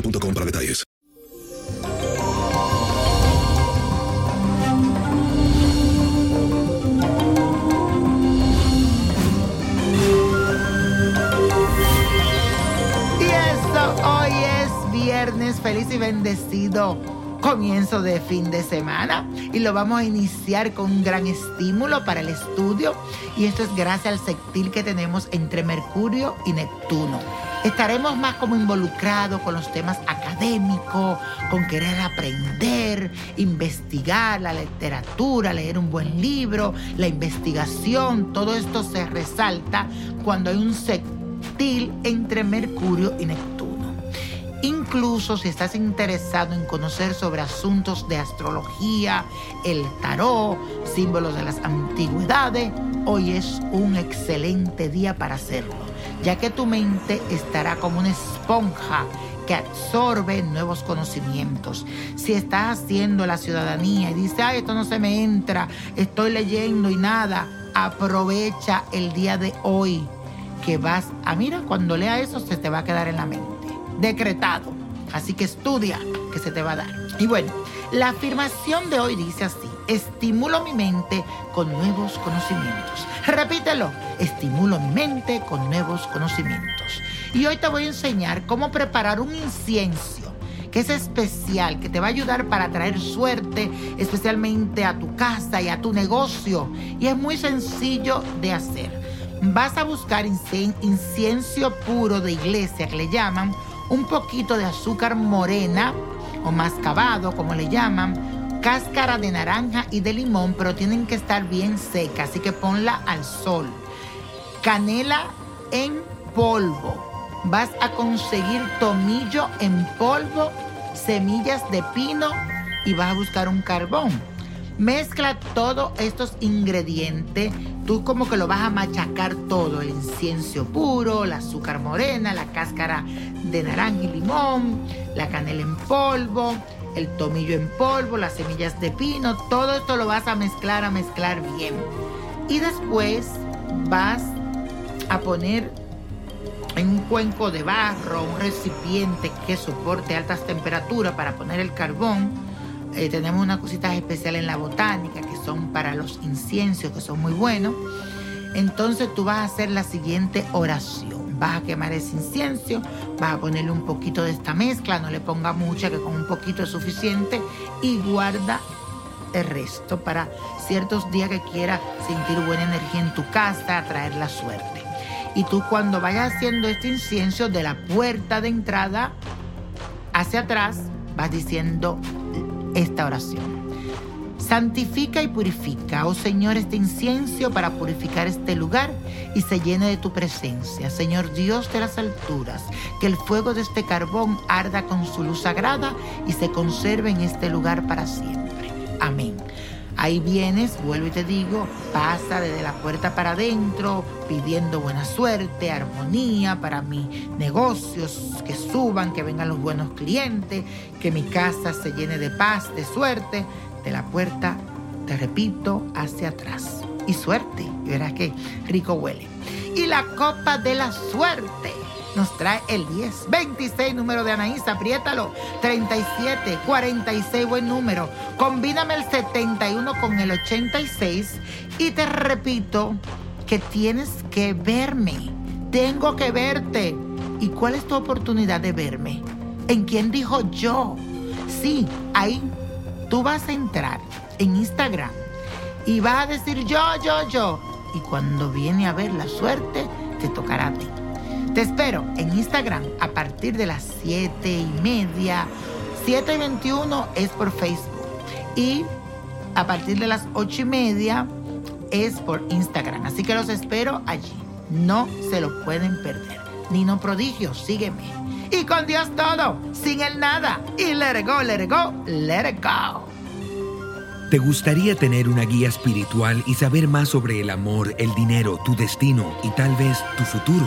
detalles. Y eso, hoy es viernes feliz y bendecido. Comienzo de fin de semana y lo vamos a iniciar con un gran estímulo para el estudio y esto es gracias al sextil que tenemos entre Mercurio y Neptuno. Estaremos más como involucrados con los temas académicos, con querer aprender, investigar la literatura, leer un buen libro, la investigación, todo esto se resalta cuando hay un sextil entre Mercurio y Neptuno. Incluso si estás interesado en conocer sobre asuntos de astrología, el tarot, símbolos de las antigüedades, hoy es un excelente día para hacerlo, ya que tu mente estará como una esponja que absorbe nuevos conocimientos. Si estás haciendo la ciudadanía y dices, ay, esto no se me entra, estoy leyendo y nada, aprovecha el día de hoy que vas a, mira, cuando lea eso se te va a quedar en la mente decretado. Así que estudia, que se te va a dar. Y bueno, la afirmación de hoy dice así, estimulo mi mente con nuevos conocimientos. Repítelo, estimulo mi mente con nuevos conocimientos. Y hoy te voy a enseñar cómo preparar un incienso que es especial, que te va a ayudar para traer suerte, especialmente a tu casa y a tu negocio. Y es muy sencillo de hacer. Vas a buscar incien- incienso puro de iglesia, que le llaman, un poquito de azúcar morena o mascabado, como le llaman, cáscara de naranja y de limón, pero tienen que estar bien secas, así que ponla al sol. Canela en polvo. Vas a conseguir tomillo en polvo, semillas de pino y vas a buscar un carbón. Mezcla todos estos ingredientes. Tú como que lo vas a machacar todo. El incienso puro, la azúcar morena, la cáscara de naranja y limón, la canela en polvo, el tomillo en polvo, las semillas de pino. Todo esto lo vas a mezclar, a mezclar bien. Y después vas a poner en un cuenco de barro, un recipiente que soporte altas temperaturas para poner el carbón. Eh, tenemos unas cositas especiales en la botánica que son para los inciensos, que son muy buenos. Entonces tú vas a hacer la siguiente oración. Vas a quemar ese incienso, vas a ponerle un poquito de esta mezcla, no le ponga mucha, que con un poquito es suficiente, y guarda el resto para ciertos días que quieras sentir buena energía en tu casa, atraer la suerte. Y tú cuando vayas haciendo este incienso de la puerta de entrada hacia atrás, vas diciendo esta oración. Santifica y purifica, oh Señor, este incienso para purificar este lugar y se llene de tu presencia. Señor Dios de las alturas, que el fuego de este carbón arda con su luz sagrada y se conserve en este lugar para siempre. Amén. Ahí vienes, vuelvo y te digo, pasa desde la puerta para adentro, pidiendo buena suerte, armonía para mis negocios, que suban, que vengan los buenos clientes, que mi casa se llene de paz, de suerte, de la puerta, te repito, hacia atrás. Y suerte, y verás que rico huele. Y la copa de la suerte nos trae el 10. 26, número de Anaís, apriétalo. 37, 46, buen número. Combíname el 71 con el 86 y te repito que tienes que verme. Tengo que verte. ¿Y cuál es tu oportunidad de verme? ¿En quién dijo yo? Sí, ahí tú vas a entrar en Instagram y vas a decir yo, yo, yo. Y cuando viene a ver la suerte, te tocará a ti. Te espero en Instagram a partir de las 7 y media. 7 y 21 es por Facebook. Y a partir de las 8 y media es por Instagram. Así que los espero allí. No se lo pueden perder. Nino Prodigio, sígueme. Y con Dios todo, sin el nada. Y let it go, let it go, let it go. ¿Te gustaría tener una guía espiritual y saber más sobre el amor, el dinero, tu destino y tal vez tu futuro?